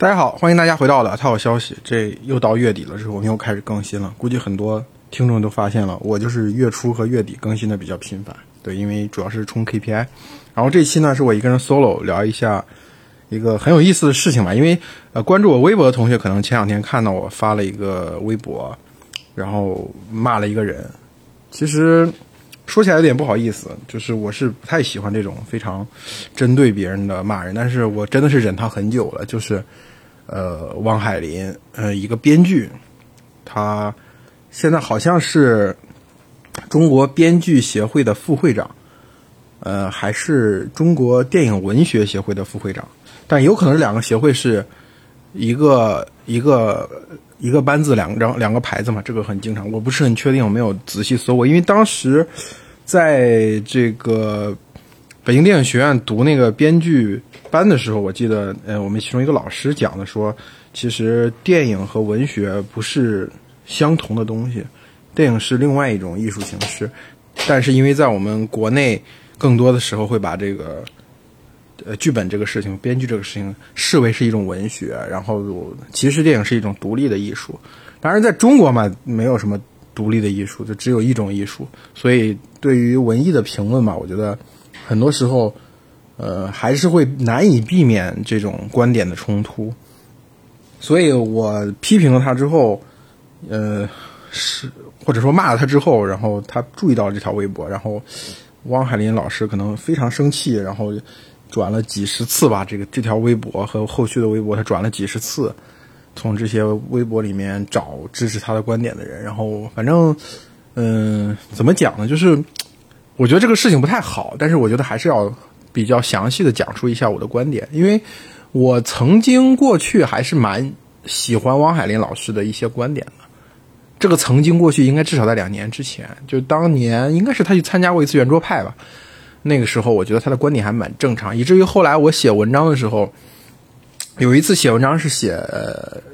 大家好，欢迎大家回到了他有消息。这又到月底了，之后我们又开始更新了。估计很多听众都发现了，我就是月初和月底更新的比较频繁。对，因为主要是冲 KPI。然后这期呢是我一个人 solo 聊一下一个很有意思的事情吧。因为呃，关注我微博的同学可能前两天看到我发了一个微博，然后骂了一个人。其实说起来有点不好意思，就是我是不太喜欢这种非常针对别人的骂人，但是我真的是忍他很久了，就是。呃，汪海林，呃，一个编剧，他现在好像是中国编剧协会的副会长，呃，还是中国电影文学协会的副会长，但有可能两个协会是一个一个一个班子两张两个牌子嘛，这个很经常，我不是很确定，我没有仔细搜过，因为当时在这个。北京电影学院读那个编剧班的时候，我记得，呃，我们其中一个老师讲的说，其实电影和文学不是相同的东西，电影是另外一种艺术形式，但是因为在我们国内，更多的时候会把这个，呃，剧本这个事情、编剧这个事情视为是一种文学，然后其实电影是一种独立的艺术。当然，在中国嘛，没有什么独立的艺术，就只有一种艺术，所以对于文艺的评论嘛，我觉得。很多时候，呃，还是会难以避免这种观点的冲突，所以我批评了他之后，呃，是或者说骂了他之后，然后他注意到这条微博，然后汪海林老师可能非常生气，然后转了几十次吧，这个这条微博和后续的微博，他转了几十次，从这些微博里面找支持他的观点的人，然后反正，嗯，怎么讲呢，就是。我觉得这个事情不太好，但是我觉得还是要比较详细的讲述一下我的观点，因为我曾经过去还是蛮喜欢汪海林老师的一些观点的。这个曾经过去应该至少在两年之前，就当年应该是他去参加过一次圆桌派吧。那个时候我觉得他的观点还蛮正常，以至于后来我写文章的时候，有一次写文章是写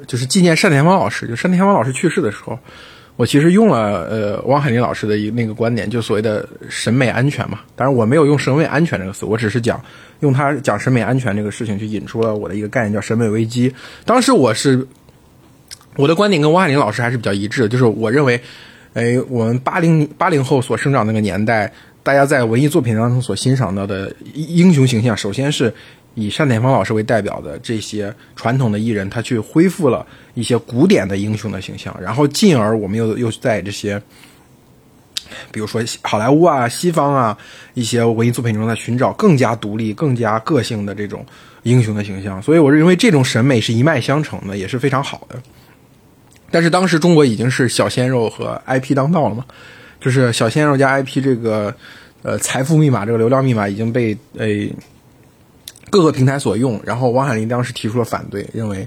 就是纪念单田芳老师，就单田芳老师去世的时候。我其实用了呃汪海林老师的一那个观点，就所谓的审美安全嘛。当然我没有用审美安全这个词，我只是讲用他讲审美安全这个事情去引出了我的一个概念，叫审美危机。当时我是我的观点跟汪海林老师还是比较一致的，就是我认为，哎，我们八零八零后所生长那个年代，大家在文艺作品当中所欣赏到的英雄形象，首先是。以单田芳老师为代表的这些传统的艺人，他去恢复了一些古典的英雄的形象，然后进而我们又又在这些，比如说好莱坞啊、西方啊一些文艺作品中，在寻找更加独立、更加个性的这种英雄的形象。所以，我认为这种审美是一脉相承的，也是非常好的。但是当时中国已经是小鲜肉和 IP 当道了嘛，就是小鲜肉加 IP 这个呃财富密码、这个流量密码已经被诶。各个平台所用，然后王海林当时提出了反对，认为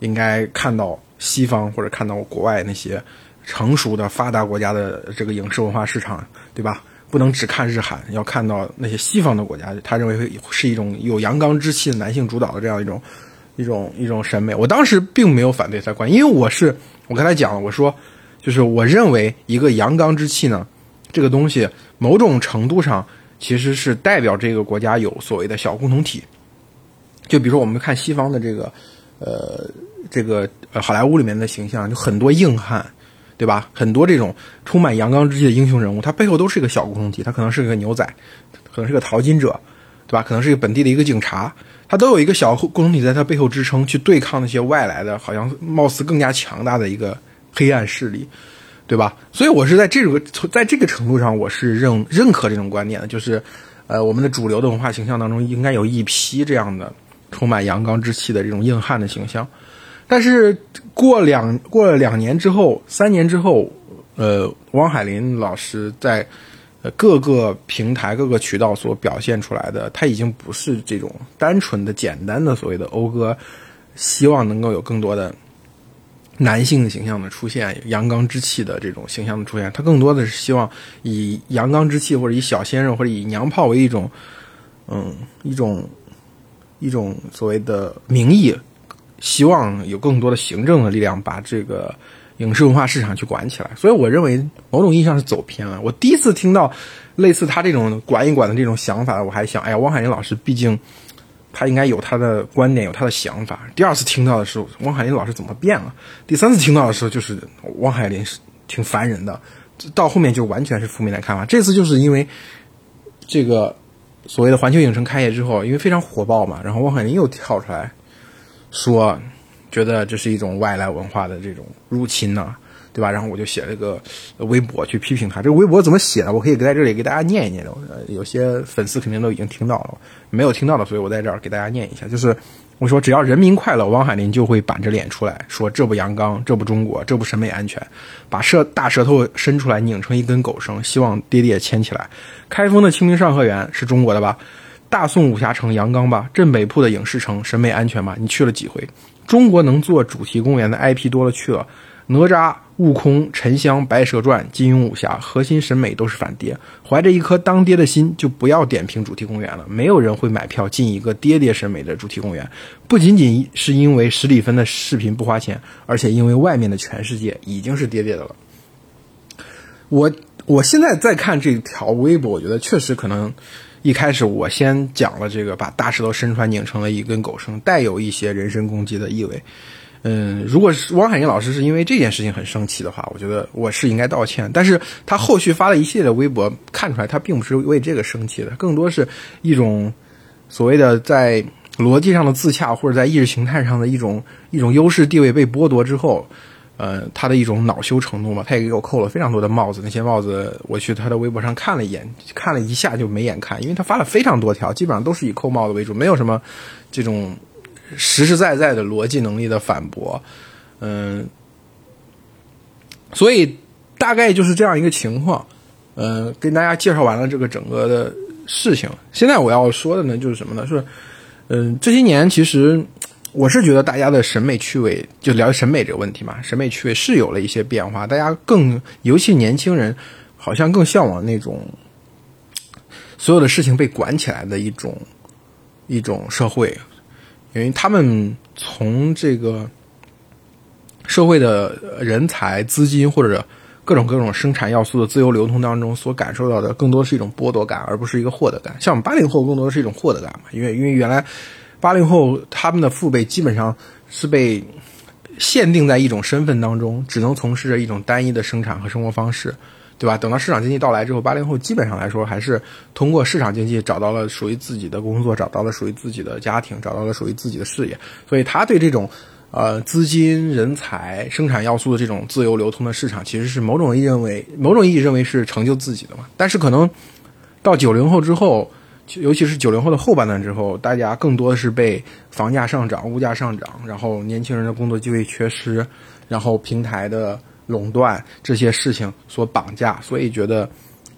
应该看到西方或者看到国外那些成熟的发达国家的这个影视文化市场，对吧？不能只看日韩，要看到那些西方的国家。他认为是一种有阳刚之气的男性主导的这样一种一种一种审美。我当时并没有反对他观，因为我是我刚才讲了，我说就是我认为一个阳刚之气呢，这个东西某种程度上其实是代表这个国家有所谓的小共同体。就比如说，我们看西方的这个，呃，这个呃好莱坞里面的形象，就很多硬汉，对吧？很多这种充满阳刚之气的英雄人物，他背后都是一个小共同体，他可能是个牛仔，可能是个淘金者，对吧？可能是一个本地的一个警察，他都有一个小共同体在他背后支撑，去对抗那些外来的，好像貌似更加强大的一个黑暗势力，对吧？所以我是在这个在这个程度上，我是认认可这种观点的，就是，呃，我们的主流的文化形象当中应该有一批这样的。充满阳刚之气的这种硬汉的形象，但是过两过了两年之后，三年之后，呃，汪海林老师在各个平台、各个渠道所表现出来的，他已经不是这种单纯的、简单的所谓的讴歌，希望能够有更多的男性形象的出现，阳刚之气的这种形象的出现，他更多的是希望以阳刚之气或者以小鲜肉或者以娘炮为一种，嗯，一种。一种所谓的名义，希望有更多的行政的力量把这个影视文化市场去管起来。所以我认为某种意义上是走偏了。我第一次听到类似他这种管一管的这种想法，我还想，哎呀，汪海林老师毕竟他应该有他的观点，有他的想法。第二次听到的时候，汪海林老师怎么变了？第三次听到的时候，就是汪海林是挺烦人的。到后面就完全是负面的看法。这次就是因为这个所谓的环球影城开业之后，因为非常火爆嘛，然后汪海林又跳出来说，觉得这是一种外来文化的这种入侵呢。对吧？然后我就写了个微博去批评他。这个微博怎么写的？我可以在这里给大家念一念。有些粉丝肯定都已经听到了，没有听到的，所以我在这儿给大家念一下。就是我说，只要人民快乐，汪海林就会板着脸出来说：“这不阳刚，这不中国，这不审美安全。”把舌大舌头伸出来，拧成一根狗绳，希望爹爹牵起来。开封的清明上河园是中国的吧？大宋武侠城阳刚吧？镇北铺的影视城审美安全吧？你去了几回？中国能做主题公园的 IP 多了去了。哪吒、悟空、沉香、白蛇传、金庸武侠，核心审美都是反爹。怀着一颗当爹的心，就不要点评主题公园了。没有人会买票进一个爹爹审美的主题公园。不仅仅是因为十里分的视频不花钱，而且因为外面的全世界已经是爹爹的了。我我现在在看这条微博，我觉得确实可能一开始我先讲了这个，把大石头身穿拧成了一根狗绳，带有一些人身攻击的意味。嗯，如果是汪海英老师是因为这件事情很生气的话，我觉得我是应该道歉。但是他后续发了一系列的微博，看出来他并不是为这个生气的，更多是一种所谓的在逻辑上的自洽，或者在意识形态上的一种一种优势地位被剥夺之后，呃，他的一种恼羞成怒嘛。他也给我扣了非常多的帽子，那些帽子我去他的微博上看了一眼，看了一下就没眼看，因为他发了非常多条，基本上都是以扣帽子为主，没有什么这种。实实在在的逻辑能力的反驳，嗯，所以大概就是这样一个情况，嗯，跟大家介绍完了这个整个的事情。现在我要说的呢，就是什么呢？是，嗯，这些年其实我是觉得大家的审美趣味，就聊审美这个问题嘛，审美趣味是有了一些变化。大家更，尤其年轻人，好像更向往那种所有的事情被管起来的一种一种社会。因为他们从这个社会的人才、资金或者各种各种生产要素的自由流通当中所感受到的，更多是一种剥夺感，而不是一个获得感。像我们八零后，更多的是一种获得感嘛。因为因为原来八零后他们的父辈基本上是被限定在一种身份当中，只能从事着一种单一的生产和生活方式。对吧？等到市场经济到来之后，八零后基本上来说还是通过市场经济找到了属于自己的工作，找到了属于自己的家庭，找到了属于自己的事业。所以他对这种，呃，资金、人才、生产要素的这种自由流通的市场，其实是某种意义认为，某种意义认为是成就自己的嘛。但是可能到九零后之后，尤其是九零后的后半段之后，大家更多的是被房价上涨、物价上涨，然后年轻人的工作机会缺失，然后平台的。垄断这些事情所绑架，所以觉得，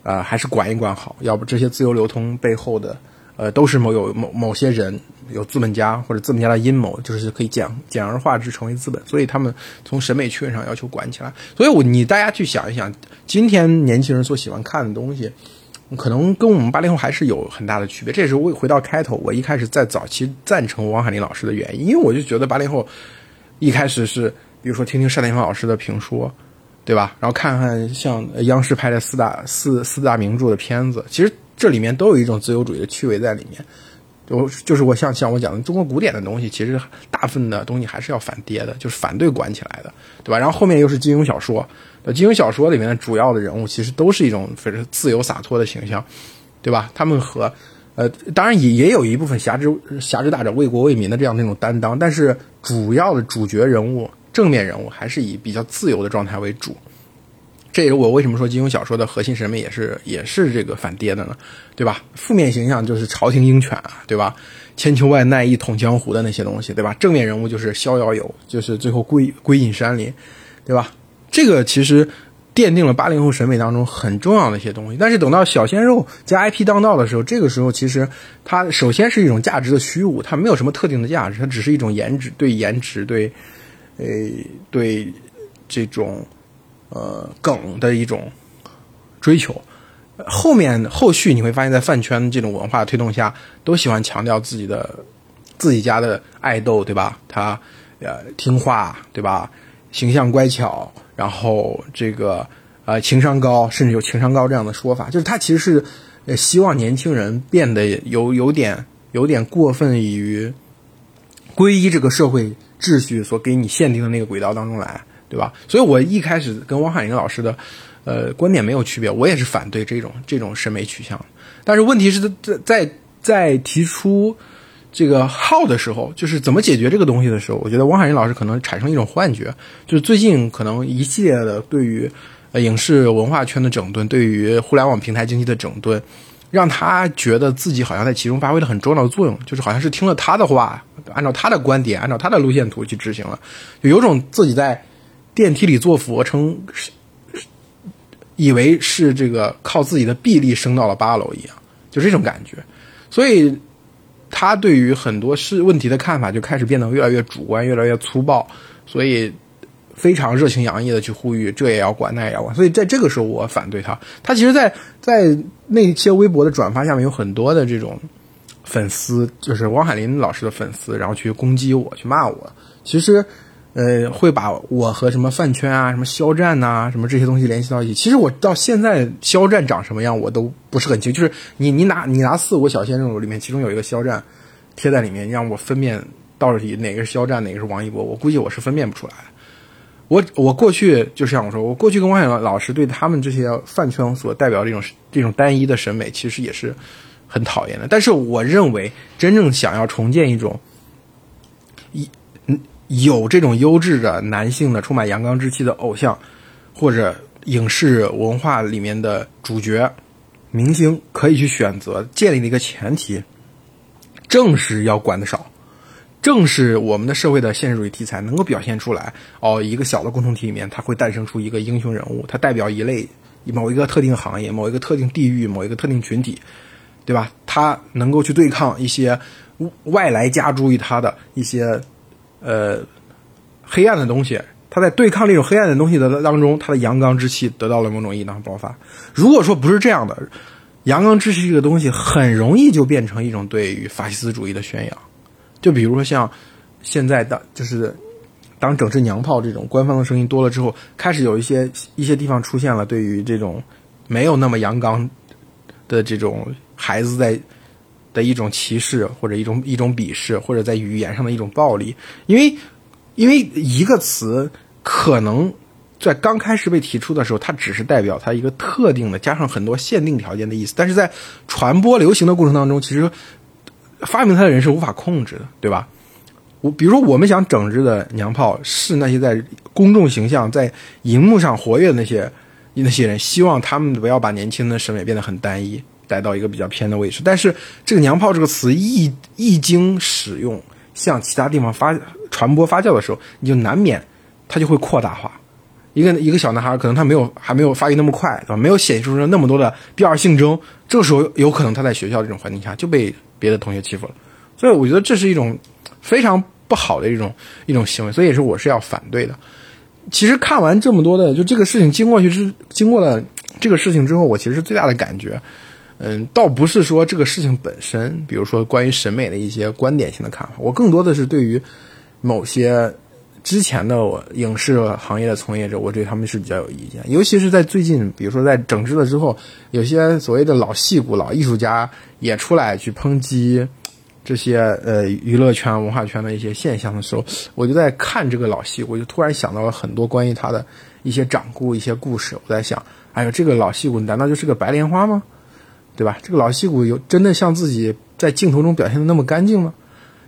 呃，还是管一管好。要不这些自由流通背后的，呃，都是某有某某些人有资本家或者资本家的阴谋，就是可以简简而化之成为资本。所以他们从审美趣味上要求管起来。所以我你大家去想一想，今天年轻人所喜欢看的东西，可能跟我们八零后还是有很大的区别。这也是我回到开头，我一开始在早期赞成王海林老师的原因，因为我就觉得八零后一开始是。比如说，听听单田芳老师的评说，对吧？然后看看像央视拍的四大四四大名著的片子，其实这里面都有一种自由主义的趣味在里面。就就是我像像我讲的中国古典的东西，其实大部分的东西还是要反跌的，就是反对管起来的，对吧？然后后面又是金庸小说，金庸小说里面的主要的人物其实都是一种非常自由洒脱的形象，对吧？他们和呃，当然也也有一部分侠之侠之大者为国为民的这样那种担当，但是主要的主角人物。正面人物还是以比较自由的状态为主，这也是我为什么说金庸小说的核心审美也是也是这个反跌的呢？对吧？负面形象就是朝廷鹰犬啊，对吧？千秋万代一统江湖的那些东西，对吧？正面人物就是逍遥游，就是最后归归隐山林，对吧？这个其实奠定了八零后审美当中很重要的一些东西。但是等到小鲜肉加 IP 当道的时候，这个时候其实它首先是一种价值的虚无，它没有什么特定的价值，它只是一种颜值对颜值对。诶，对这种呃梗的一种追求，后面后续你会发现在饭圈这种文化推动下，都喜欢强调自己的自己家的爱豆，对吧？他呃听话，对吧？形象乖巧，然后这个呃情商高，甚至有情商高这样的说法，就是他其实是希望年轻人变得有有点有点过分于皈依这个社会秩序所给你限定的那个轨道当中来，对吧？所以我一开始跟汪海林老师的呃观点没有区别，我也是反对这种这种审美取向。但是问题是在在在提出这个号的时候，就是怎么解决这个东西的时候，我觉得汪海林老师可能产生一种幻觉，就是最近可能一系列的对于呃影视文化圈的整顿，对于互联网平台经济的整顿。让他觉得自己好像在其中发挥了很重要的作用，就是好像是听了他的话，按照他的观点，按照他的路线图去执行了，就有种自己在电梯里做俯卧撑，以为是这个靠自己的臂力升到了八楼一样，就这种感觉。所以他对于很多事问题的看法就开始变得越来越主观，越来越粗暴。所以。非常热情洋溢的去呼吁，这也要管，那也要管。所以在这个时候，我反对他。他其实，在在那些微博的转发下面，有很多的这种粉丝，就是汪海林老师的粉丝，然后去攻击我，去骂我。其实，呃，会把我和什么饭圈啊、什么肖战呐、什么这些东西联系到一起。其实我到现在，肖战长什么样我都不是很清。就是你你拿你拿四五个小鲜肉里面，其中有一个肖战贴在里面，让我分辨到底哪个是肖战，哪个是王一博，我估计我是分辨不出来。我我过去就像我说，我过去跟汪海老师对他们这些饭圈所代表这种这种单一的审美，其实也是很讨厌的。但是我认为，真正想要重建一种一有这种优质的男性的充满阳刚之气的偶像，或者影视文化里面的主角明星，可以去选择建立的一个前提，正是要管的少。正是我们的社会的现实主义题材能够表现出来哦，一个小的共同体里面，它会诞生出一个英雄人物，它代表一类某一个特定行业、某一个特定地域、某一个特定群体，对吧？他能够去对抗一些外来加诸于他的一些呃黑暗的东西。他在对抗这种黑暗的东西的当中，他的阳刚之气得到了某种意义上的爆发。如果说不是这样的，阳刚之气这个东西很容易就变成一种对于法西斯主义的宣扬。就比如说像现在的，就是当整治娘炮这种官方的声音多了之后，开始有一些一些地方出现了对于这种没有那么阳刚的这种孩子在的一种歧视或者一种一种鄙视，或者在语言上的一种暴力。因为因为一个词可能在刚开始被提出的时候，它只是代表它一个特定的加上很多限定条件的意思，但是在传播流行的过程当中，其实。发明它的人是无法控制的，对吧？我比如说，我们想整治的娘炮是那些在公众形象、在荧幕上活跃的那些那些人，希望他们不要把年轻的审美变得很单一，带到一个比较偏的位置。但是，这个“娘炮”这个词一一经使用，向其他地方发传播发酵的时候，你就难免它就会扩大化。一个一个小男孩可能他没有还没有发育那么快，没有显示出那么多的第二性征，这个时候有可能他在学校这种环境下就被。别的同学欺负了，所以我觉得这是一种非常不好的一种一种行为，所以也是我是要反对的。其实看完这么多的，就这个事情经过去之经过了这个事情之后，我其实最大的感觉，嗯，倒不是说这个事情本身，比如说关于审美的一些观点性的看法，我更多的是对于某些之前的我影视行业的从业者，我对他们是比较有意见，尤其是在最近，比如说在整治了之后，有些所谓的老戏骨、老艺术家。也出来去抨击这些呃娱乐圈文化圈的一些现象的时候，我就在看这个老戏骨，就突然想到了很多关于他的一些掌故、一些故事。我在想，哎呦，这个老戏骨难道就是个白莲花吗？对吧？这个老戏骨有真的像自己在镜头中表现的那么干净吗？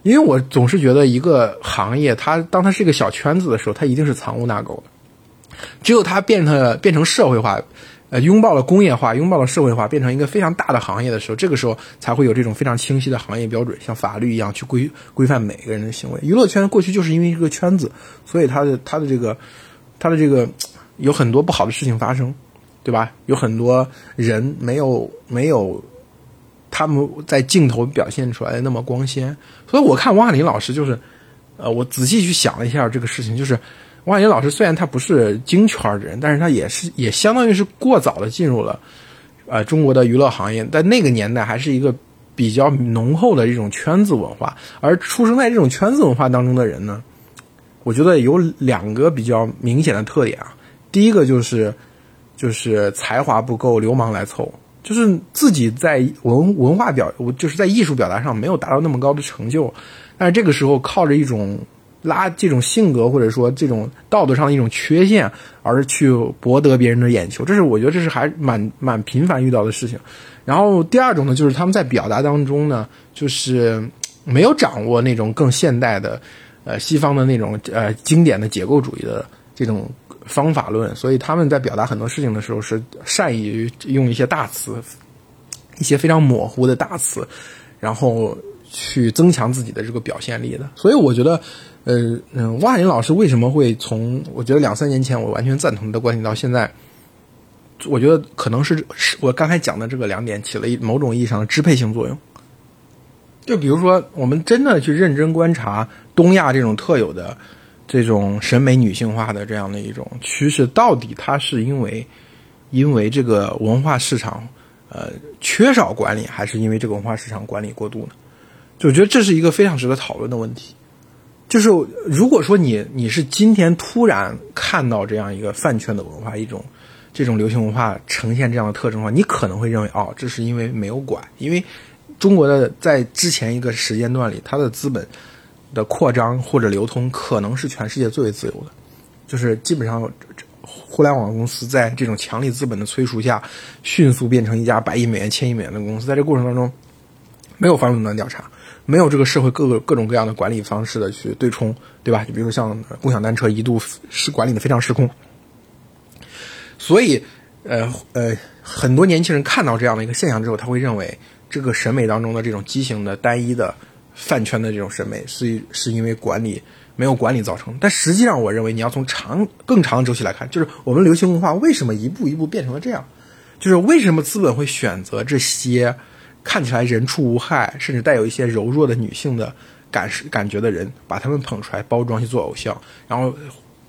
因为我总是觉得一个行业，它当它是一个小圈子的时候，它一定是藏污纳垢的。只有它变成变成社会化。呃，拥抱了工业化，拥抱了社会化，变成一个非常大的行业的时候，这个时候才会有这种非常清晰的行业标准，像法律一样去规规范每个人的行为。娱乐圈过去就是因为一个圈子，所以它的它的这个它的这个有很多不好的事情发生，对吧？有很多人没有没有他们在镜头表现出来的那么光鲜。所以我看王海林老师就是，呃，我仔细去想了一下这个事情，就是。王海林老师虽然他不是京圈的人，但是他也是也相当于是过早的进入了，呃，中国的娱乐行业。在那个年代，还是一个比较浓厚的这种圈子文化。而出生在这种圈子文化当中的人呢，我觉得有两个比较明显的特点啊。第一个就是，就是才华不够，流氓来凑，就是自己在文文化表，就是在艺术表达上没有达到那么高的成就，但是这个时候靠着一种拉这种性格或者说这种道德上的一种缺陷而去博得别人的眼球，这是我觉得这是还蛮蛮频繁遇到的事情。然后第二种呢，就是他们在表达当中呢，就是没有掌握那种更现代的，呃，西方的那种呃经典的结构主义的这种。方法论，所以他们在表达很多事情的时候是善于用一些大词，一些非常模糊的大词，然后去增强自己的这个表现力的。所以我觉得，呃，嗯，汪海林老师为什么会从我觉得两三年前我完全赞同的观点到现在，我觉得可能是是我刚才讲的这个两点起了一某种意义上的支配性作用。就比如说，我们真的去认真观察东亚这种特有的。这种审美女性化的这样的一种趋势，到底它是因为因为这个文化市场呃缺少管理，还是因为这个文化市场管理过度呢？就我觉得这是一个非常值得讨论的问题。就是如果说你你是今天突然看到这样一个饭圈的文化，一种这种流行文化呈现这样的特征的话，你可能会认为哦，这是因为没有管，因为中国的在之前一个时间段里，它的资本。的扩张或者流通可能是全世界最为自由的，就是基本上互联网公司在这种强力资本的催熟下，迅速变成一家百亿美元、千亿美元的公司。在这过程当中，没有反垄断调查，没有这个社会各个各种各样的管理方式的去对冲，对吧？就比如说像共享单车一度是管理的非常失控，所以呃呃，很多年轻人看到这样的一个现象之后，他会认为这个审美当中的这种畸形的、单一的。饭圈的这种审美是是因为管理没有管理造成，但实际上我认为你要从长更长的周期来看，就是我们流行文化为什么一步一步变成了这样，就是为什么资本会选择这些看起来人畜无害，甚至带有一些柔弱的女性的感感觉的人，把他们捧出来包装去做偶像，然后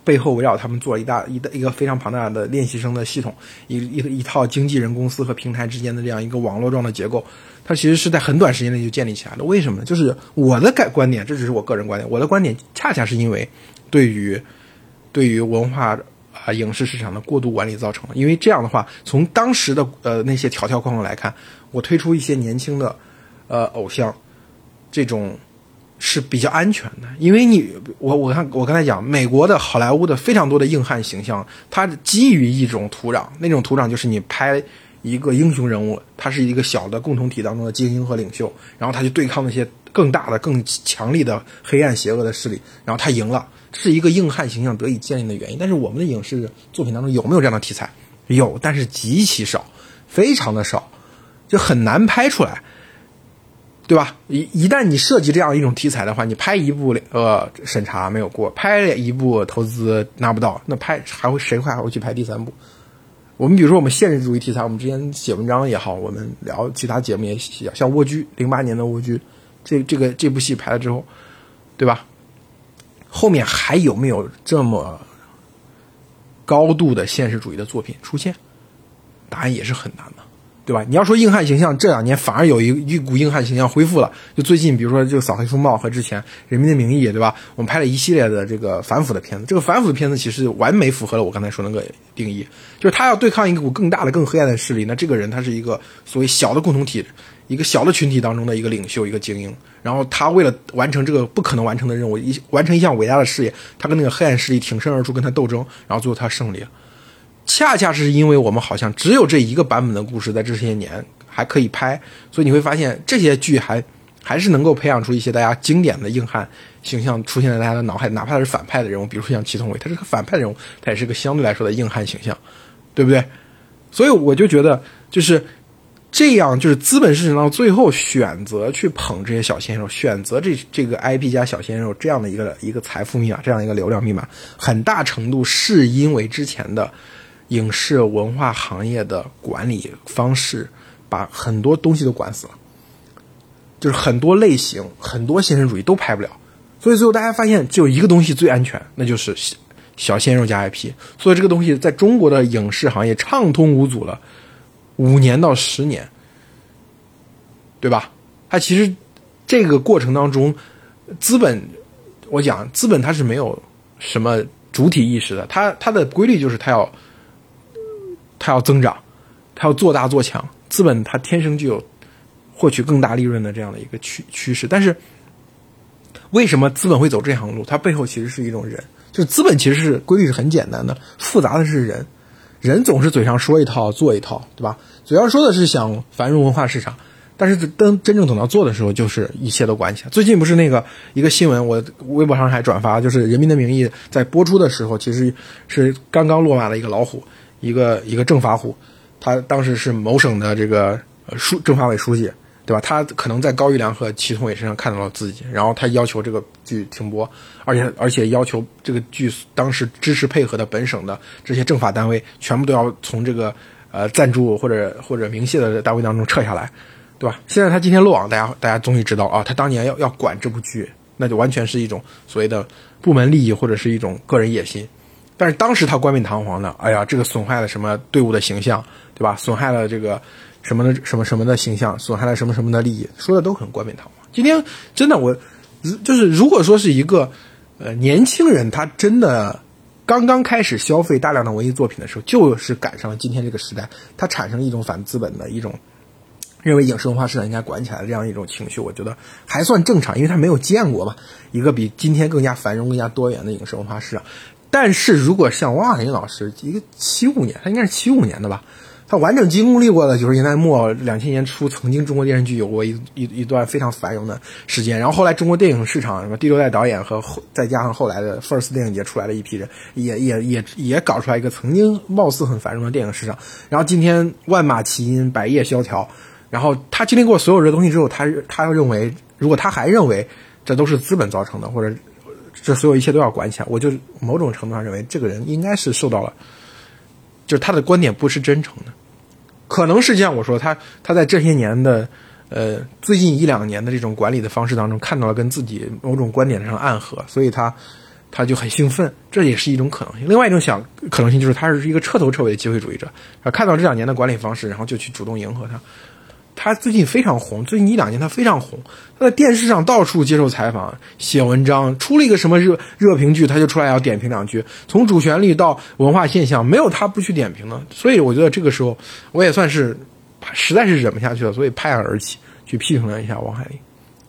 背后围绕他们做一大一一个非常庞大的练习生的系统，一一一套经纪人公司和平台之间的这样一个网络状的结构。它其实是在很短时间内就建立起来的，为什么呢？就是我的感观点，这只是我个人观点。我的观点恰恰是因为对于对于文化啊影视市场的过度管理造成的。因为这样的话，从当时的呃那些条条框框来看，我推出一些年轻的呃偶像，这种是比较安全的。因为你我我看我刚才讲，美国的好莱坞的非常多的硬汉形象，它基于一种土壤，那种土壤就是你拍。一个英雄人物，他是一个小的共同体当中的精英和领袖，然后他去对抗那些更大的、更强力的黑暗邪恶的势力，然后他赢了，是一个硬汉形象得以建立的原因。但是我们的影视作品当中有没有这样的题材？有，但是极其少，非常的少，就很难拍出来，对吧？一一旦你设计这样一种题材的话，你拍一部呃审查没有过，拍一部投资拿不到，那拍还会谁会还会去拍第三部？我们比如说，我们现实主义题材，我们之前写文章也好，我们聊其他节目也写，像《蜗居》零八年的《蜗居》，这这个这部戏拍了之后，对吧？后面还有没有这么高度的现实主义的作品出现？答案也是很难的。对吧？你要说硬汉形象，这两年反而有一一股硬汉形象恢复了。就最近，比如说这个《扫黑风暴》和之前《人民的名义》，对吧？我们拍了一系列的这个反腐的片子。这个反腐的片子其实完美符合了我刚才说那个定义，就是他要对抗一股更大的、更黑暗的势力。那这个人他是一个所谓小的共同体，一个小的群体当中的一个领袖、一个精英。然后他为了完成这个不可能完成的任务，一完成一项伟大的事业，他跟那个黑暗势力挺身而出，跟他斗争，然后最后他胜利了。恰恰是因为我们好像只有这一个版本的故事，在这些年还可以拍，所以你会发现这些剧还还是能够培养出一些大家经典的硬汉形象出现在大家的脑海，哪怕是反派的人物，比如说像祁同伟，他是个反派人物，他也是个相对来说的硬汉形象，对不对？所以我就觉得就是这样，就是资本市场到最后选择去捧这些小鲜肉，选择这这个 IP 加小鲜肉这样的一个一个财富密码，这样一个流量密码，很大程度是因为之前的。影视文化行业的管理方式，把很多东西都管死了，就是很多类型、很多现实主义都拍不了。所以最后大家发现，只有一个东西最安全，那就是小鲜肉加 IP。所以这个东西在中国的影视行业畅通无阻了五年到十年，对吧？它其实这个过程当中，资本，我讲资本它是没有什么主体意识的，它它的规律就是它要。它要增长，它要做大做强，资本它天生具有获取更大利润的这样的一个趋趋势。但是为什么资本会走这条路？它背后其实是一种人，就是资本其实是规律是很简单的，复杂的是人。人总是嘴上说一套做一套，对吧？嘴上说的是想繁荣文化市场，但是等真正等到做的时候，就是一切都关起来。最近不是那个一个新闻，我微博上还转发，就是《人民的名义》在播出的时候，其实是刚刚落马的一个老虎，一个一个政法虎，他当时是某省的这个书政法委书记。对吧？他可能在高育良和祁同伟身上看到了自己，然后他要求这个剧停播，而且而且要求这个剧当时支持配合的本省的这些政法单位全部都要从这个呃赞助或者或者明谢的单位当中撤下来，对吧？现在他今天落网，大家大家终于知道啊，他当年要要管这部剧，那就完全是一种所谓的部门利益或者是一种个人野心。但是当时他冠冕堂皇的，哎呀，这个损害了什么队伍的形象，对吧？损害了这个。什么的什么什么的形象，损害了什么什么的利益，说的都很冠冕堂皇。今天真的我，就是如果说是一个呃年轻人，他真的刚刚开始消费大量的文艺作品的时候，就是赶上了今天这个时代，他产生了一种反资本的一种认为影视文化市场应该管起来的这样一种情绪，我觉得还算正常，因为他没有见过嘛，一个比今天更加繁荣、更加多元的影视文化市场。但是如果像汪海林老师，一个七五年，他应该是七五年的吧。他完整经历过了九十年代末、两千年初，曾经中国电视剧有过一一一段非常繁荣的时间。然后后来中国电影市场什么第六代导演和后再加上后来的 First 电影节出来的一批人，也也也也搞出来一个曾经貌似很繁荣的电影市场。然后今天万马齐喑、百业萧条。然后他经历过所有这东西之后，他他认为，如果他还认为这都是资本造成的，或者这所有一切都要管起来，我就某种程度上认为这个人应该是受到了，就是他的观点不是真诚的。可能是像我说，他他在这些年的，呃，最近一两年的这种管理的方式当中，看到了跟自己某种观点上暗合，所以他他就很兴奋，这也是一种可能性。另外一种想可能性就是，他是一个彻头彻尾的机会主义者，他，看到这两年的管理方式，然后就去主动迎合他。他最近非常红，最近一两年他非常红，他在电视上到处接受采访、写文章，出了一个什么热热评剧，他就出来要点评两句。从主旋律到文化现象，没有他不去点评的。所以我觉得这个时候，我也算是实在是忍不下去了，所以拍案而起，去批评了一下王海林。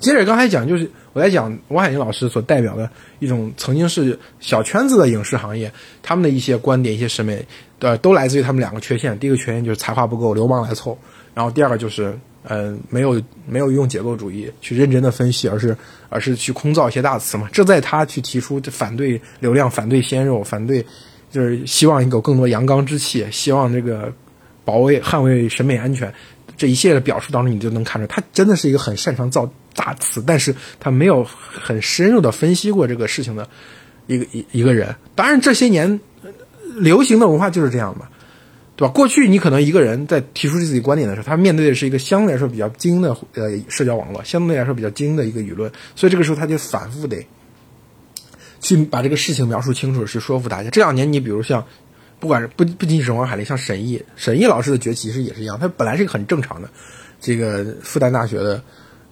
接着刚才讲，就是我在讲王海林老师所代表的一种曾经是小圈子的影视行业，他们的一些观点、一些审美，对，都来自于他们两个缺陷。第一个缺陷就是才华不够，流氓来凑。然后第二个就是，呃，没有没有用结构主义去认真的分析，而是而是去空造一些大词嘛。这在他去提出反对流量、反对鲜肉、反对，就是希望有更多阳刚之气，希望这个保卫、捍卫审美安全这一系列的表述当中，你就能看出他真的是一个很擅长造大词，但是他没有很深入的分析过这个事情的一个一一个人。当然这些年流行的文化就是这样嘛。对吧？过去你可能一个人在提出自己观点的时候，他面对的是一个相对来说比较精的呃社交网络，相对来说比较精的一个舆论，所以这个时候他就反复得去把这个事情描述清楚，去说服大家。这两年你比如像，不管是不不仅仅是王海林，像沈毅，沈毅老师的崛起其实也是一样，他本来是一个很正常的这个复旦大学的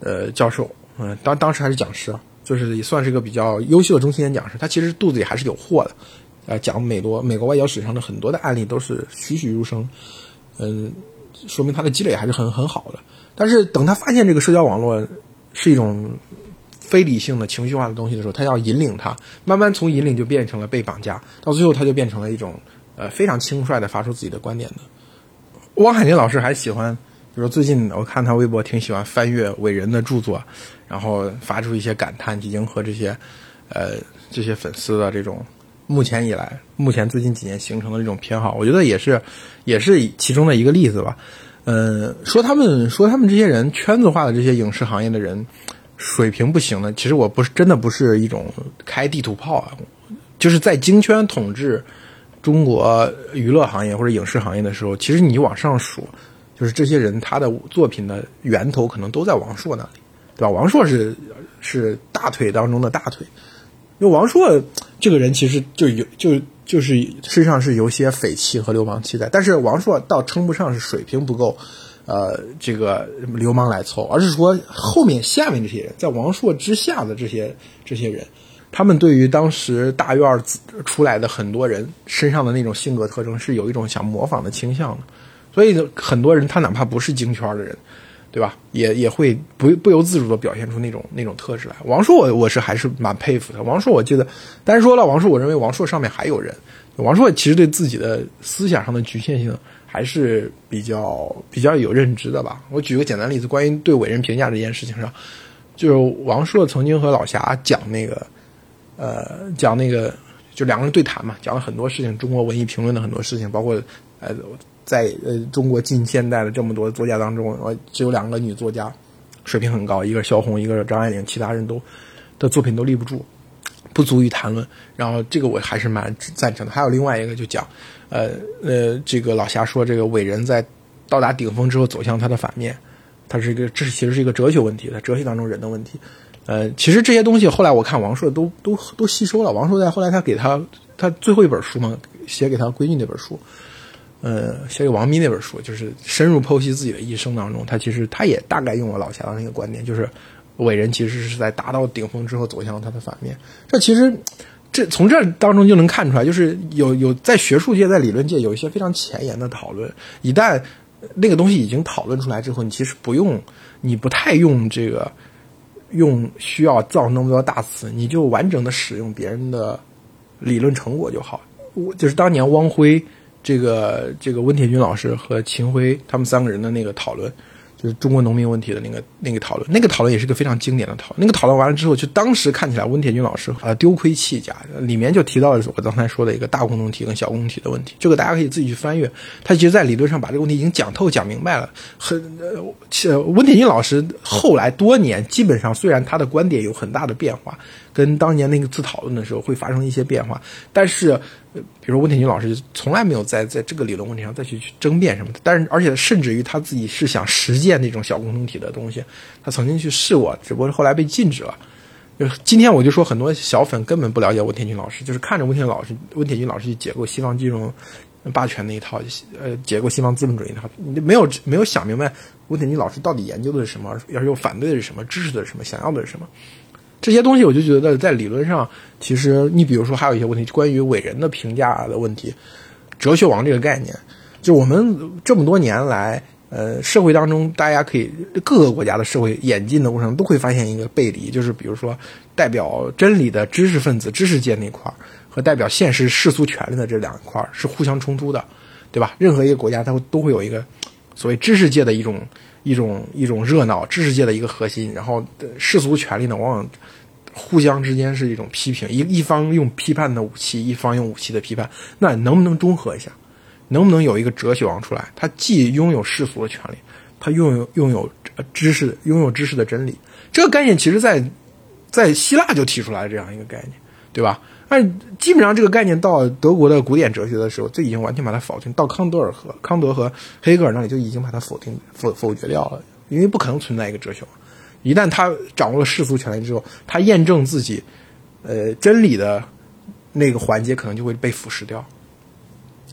呃教授，嗯，当当时还是讲师，就是也算是一个比较优秀的中青年讲师，他其实肚子里还是有货的。呃，讲美国美国外交史上的很多的案例都是栩栩如生，嗯，说明他的积累还是很很好的。但是等他发现这个社交网络是一种非理性的情绪化的东西的时候，他要引领他，慢慢从引领就变成了被绑架，到最后他就变成了一种呃非常轻率的发出自己的观点的。汪海林老师还喜欢，比如说最近我看他微博挺喜欢翻阅伟人的著作，然后发出一些感叹，去迎合这些呃这些粉丝的这种。目前以来，目前最近几年形成的这种偏好，我觉得也是，也是其中的一个例子吧。嗯，说他们说他们这些人圈子化的这些影视行业的人水平不行呢，其实我不是真的不是一种开地图炮啊，就是在京圈统治中国娱乐行业或者影视行业的时候，其实你往上数，就是这些人他的作品的源头可能都在王朔那里，对吧？王朔是是大腿当中的大腿。因为王朔这个人其实就有就就是身上是有些匪气和流氓气在，但是王朔倒称不上是水平不够，呃，这个流氓来凑，而是说后面下面这些人在王朔之下的这些这些人，他们对于当时大院出来的很多人身上的那种性格特征是有一种想模仿的倾向的，所以很多人他哪怕不是京圈的人，对吧？也也会不不由自主的表现出那种那种特质来。王朔我我是还是蛮佩服的。王朔我记得，单说了王朔，我认为王朔上面还有人。王朔其实对自己的思想上的局限性还是比较比较有认知的吧。我举个简单例子，关于对伟人评价这件事情上，就是王朔曾经和老侠讲那个，呃，讲那个就两个人对谈嘛，讲了很多事情，中国文艺评论的很多事情，包括呃，在呃中国近现代的这么多作家当中，我只有两个女作家水平很高，一个萧红，一个是张爱玲，其他人都的作品都立不住。不足以谈论，然后这个我还是蛮赞成的。还有另外一个就讲，呃呃，这个老侠说，这个伟人在到达顶峰之后走向他的反面，他是一个，这其实是一个哲学问题，在哲学当中人的问题。呃，其实这些东西后来我看王朔都都都吸收了。王朔在后来他给他他最后一本书嘛，写给他闺女那本书，呃，写给王咪那本书，就是深入剖析自己的一生当中，他其实他也大概用了老侠的那个观点，就是。伟人其实是在达到顶峰之后走向他的反面，这其实，这从这当中就能看出来，就是有有在学术界、在理论界有一些非常前沿的讨论。一旦那个东西已经讨论出来之后，你其实不用，你不太用这个，用需要造那么多大词，你就完整的使用别人的理论成果就好。我就是当年汪辉这个这个温铁军老师和秦晖他们三个人的那个讨论。就是中国农民问题的那个那个讨论，那个讨论也是个非常经典的讨论。那个讨论完了之后，就当时看起来温铁军老师啊丢盔弃甲，里面就提到了我刚才说的一个大共同体跟小共同体的问题。这个大家可以自己去翻阅，他其实在理论上把这个问题已经讲透讲明白了。很呃，温铁军老师后来多年，基本上虽然他的观点有很大的变化，跟当年那个次讨论的时候会发生一些变化，但是。比如说温铁军老师从来没有在在这个理论问题上再去去争辩什么的，但是而且甚至于他自己是想实践那种小共同体的东西，他曾经去试过，只不过是后来被禁止了。就是今天我就说很多小粉根本不了解温铁军老师，就是看着温铁老师温铁军老师去解构西方金融霸权那一套，呃，解构西方资本主义那套，没有没有想明白温铁军老师到底研究的是什么，要是又反对的是什么，支持的是什么，想要的是什么。这些东西我就觉得在理论上，其实你比如说还有一些问题，关于伟人的评价的问题，哲学王这个概念，就我们这么多年来，呃，社会当中大家可以各个国家的社会演进的过程都会发现一个背离，就是比如说代表真理的知识分子、知识界那块儿和代表现实世俗权利的这两块儿是互相冲突的，对吧？任何一个国家它都会有一个所谓知识界的一种。一种一种热闹，知识界的一个核心，然后世俗权力呢，往往互相之间是一种批评，一一方用批判的武器，一方用武器的批判，那能不能中和一下？能不能有一个哲学王出来？他既拥有世俗的权利，他拥有拥有知识，拥有知识的真理。这个概念其实，在在希腊就提出来这样一个概念，对吧？但基本上这个概念到德国的古典哲学的时候，就已经完全把它否定。到康德尔和康德和黑格尔那里就已经把它否定否否决掉了，因为不可能存在一个哲学。一旦他掌握了世俗权利之后，他验证自己，呃，真理的那个环节可能就会被腐蚀掉，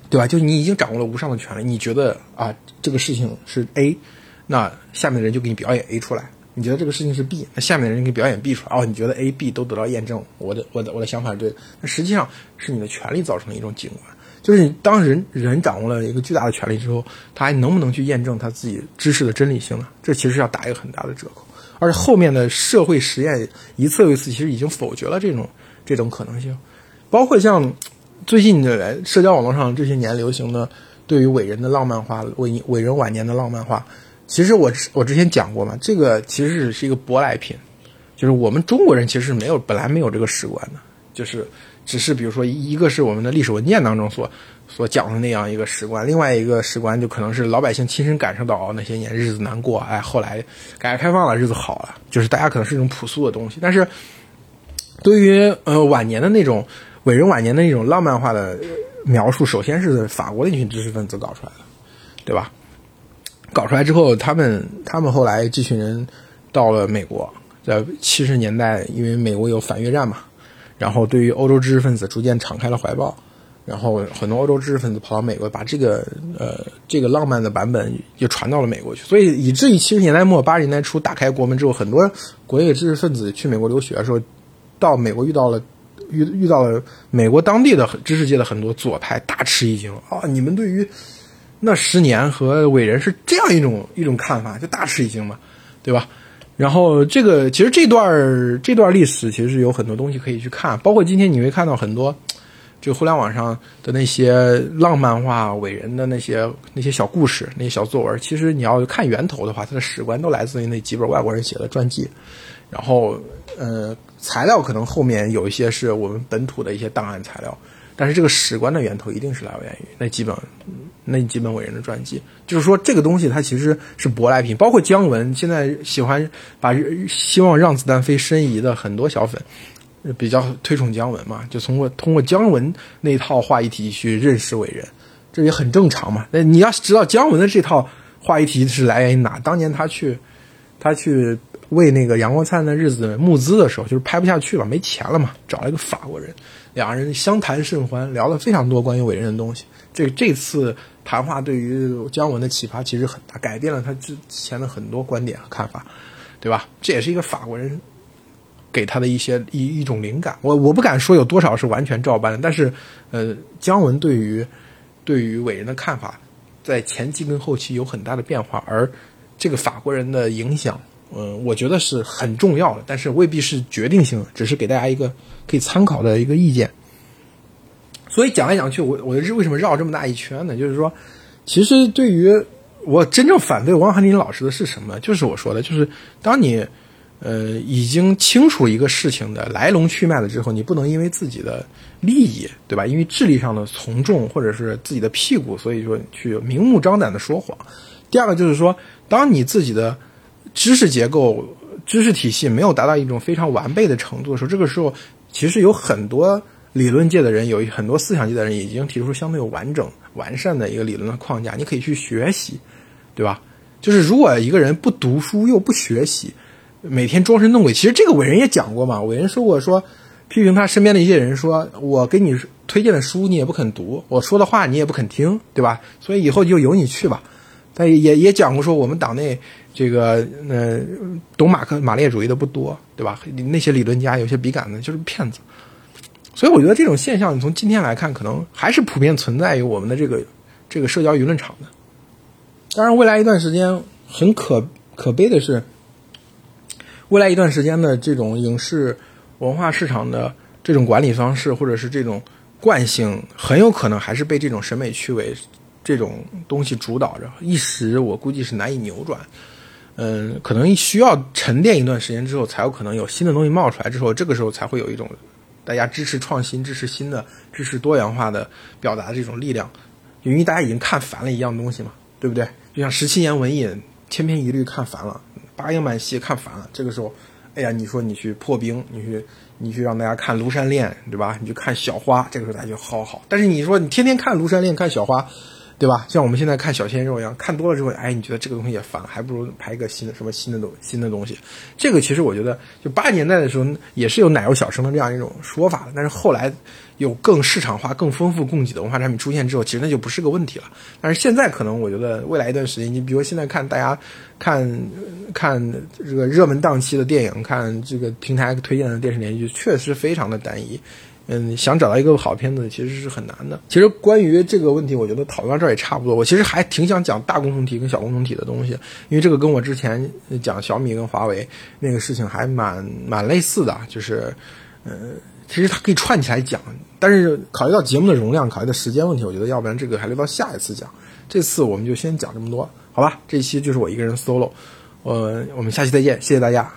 对吧？就你已经掌握了无上的权利，你觉得啊这个事情是 A，那下面的人就给你表演 A 出来。你觉得这个事情是 B，那下面的人给表演 B 出来哦？你觉得 A、B 都得到验证，我的、我的、我的想法是对的。那实际上是你的权利造成的一种景观，就是当人人掌握了一个巨大的权利之后，他还能不能去验证他自己知识的真理性呢？这其实要打一个很大的折扣。而且后面的社会实验一次又一次，其实已经否决了这种这种可能性。包括像最近的社交网络上这些年流行的对于伟人的浪漫化，伟伟人晚年的浪漫化。其实我我之前讲过嘛，这个其实是一个舶来品，就是我们中国人其实是没有本来没有这个史观的，就是只是比如说一个是我们的历史文件当中所所讲的那样一个史观，另外一个史观就可能是老百姓亲身感受到那些年日子难过，哎，后来改革开放了日子好了，就是大家可能是一种朴素的东西。但是对于呃晚年的那种伟人晚年的那种浪漫化的描述，首先是法国的一群知识分子搞出来的，对吧？搞出来之后，他们他们后来这群人到了美国，在七十年代，因为美国有反越战嘛，然后对于欧洲知识分子逐渐敞开了怀抱，然后很多欧洲知识分子跑到美国，把这个呃这个浪漫的版本就传到了美国去，所以以至于七十年代末八十年代初打开国门之后，很多国内知识分子去美国留学的时候，到美国遇到了遇遇到了美国当地的知识界的很多左派，大吃一惊啊！你们对于那十年和伟人是这样一种一种看法，就大吃一惊嘛，对吧？然后这个其实这段这段历史其实有很多东西可以去看，包括今天你会看到很多，就互联网上的那些浪漫化伟人的那些那些小故事、那些小作文，其实你要看源头的话，它的史观都来自于那几本外国人写的传记。然后，呃，材料可能后面有一些是我们本土的一些档案材料，但是这个史观的源头一定是来源于那几本。那几本伟人的传记，就是说这个东西它其实是舶来品，包括姜文现在喜欢把希望让子弹飞申遗的很多小粉，比较推崇姜文嘛，就通过通过姜文那套话题体去认识伟人，这也很正常嘛。那你要知道姜文的这套话题体是来源于哪？当年他去他去为那个《阳光灿烂的日子》募资的时候，就是拍不下去了，没钱了嘛，找了一个法国人，两人相谈甚欢，聊了非常多关于伟人的东西。这这次。谈话对于姜文的启发其实很大，改变了他之前的很多观点和看法，对吧？这也是一个法国人给他的一些一一种灵感。我我不敢说有多少是完全照搬的，但是，呃，姜文对于对于伟人的看法，在前期跟后期有很大的变化，而这个法国人的影响，嗯，我觉得是很重要的，但是未必是决定性的，只是给大家一个可以参考的一个意见。所以讲来讲去，我我为什么绕这么大一圈呢？就是说，其实对于我真正反对王汉林老师的是什么？就是我说的，就是当你呃已经清楚一个事情的来龙去脉了之后，你不能因为自己的利益，对吧？因为智力上的从众，或者是自己的屁股，所以说去明目张胆的说谎。第二个就是说，当你自己的知识结构、知识体系没有达到一种非常完备的程度的时候，这个时候其实有很多。理论界的人有很多思想界的人已经提出相对完整完善的一个理论的框架，你可以去学习，对吧？就是如果一个人不读书又不学习，每天装神弄鬼，其实这个伟人也讲过嘛。伟人说过说，批评他身边的一些人说，我给你推荐的书你也不肯读，我说的话你也不肯听，对吧？所以以后就由你去吧。但也也讲过说，我们党内这个呃懂马克马列主义的不多，对吧？那些理论家有些笔杆子就是骗子。所以我觉得这种现象，你从今天来看，可能还是普遍存在于我们的这个这个社交舆论场的。当然，未来一段时间很可可悲的是，未来一段时间的这种影视文化市场的这种管理方式，或者是这种惯性，很有可能还是被这种审美趣味这种东西主导着，一时我估计是难以扭转。嗯，可能需要沉淀一段时间之后，才有可能有新的东西冒出来之后，这个时候才会有一种。大家支持创新，支持新的，支持多元化的表达这种力量，因为大家已经看烦了一样东西嘛，对不对？就像十七年文艺，千篇一律看烦了，八英版戏看烦了。这个时候，哎呀，你说你去破冰，你去你去让大家看《庐山恋》，对吧？你去看小花，这个时候大家就好好。但是你说你天天看《庐山恋》，看小花。对吧？像我们现在看小鲜肉一样，看多了之后，哎，你觉得这个东西也烦，还不如拍一个新的什么新的东新的东西。这个其实我觉得，就八十年代的时候也是有奶油小生的这样一种说法。但是后来有更市场化、更丰富供给的文化产品出现之后，其实那就不是个问题了。但是现在可能我觉得未来一段时间，你比如现在看大家看看这个热门档期的电影，看这个平台推荐的电视连续剧，确实非常的单一。嗯，想找到一个好片子其实是很难的。其实关于这个问题，我觉得讨论到这儿也差不多。我其实还挺想讲大共同体跟小共同体的东西，因为这个跟我之前讲小米跟华为那个事情还蛮蛮类似的。就是，呃，其实它可以串起来讲，但是考虑到节目的容量，考虑到时间问题，我觉得要不然这个还留到下一次讲。这次我们就先讲这么多，好吧？这期就是我一个人 solo，呃，我们下期再见，谢谢大家。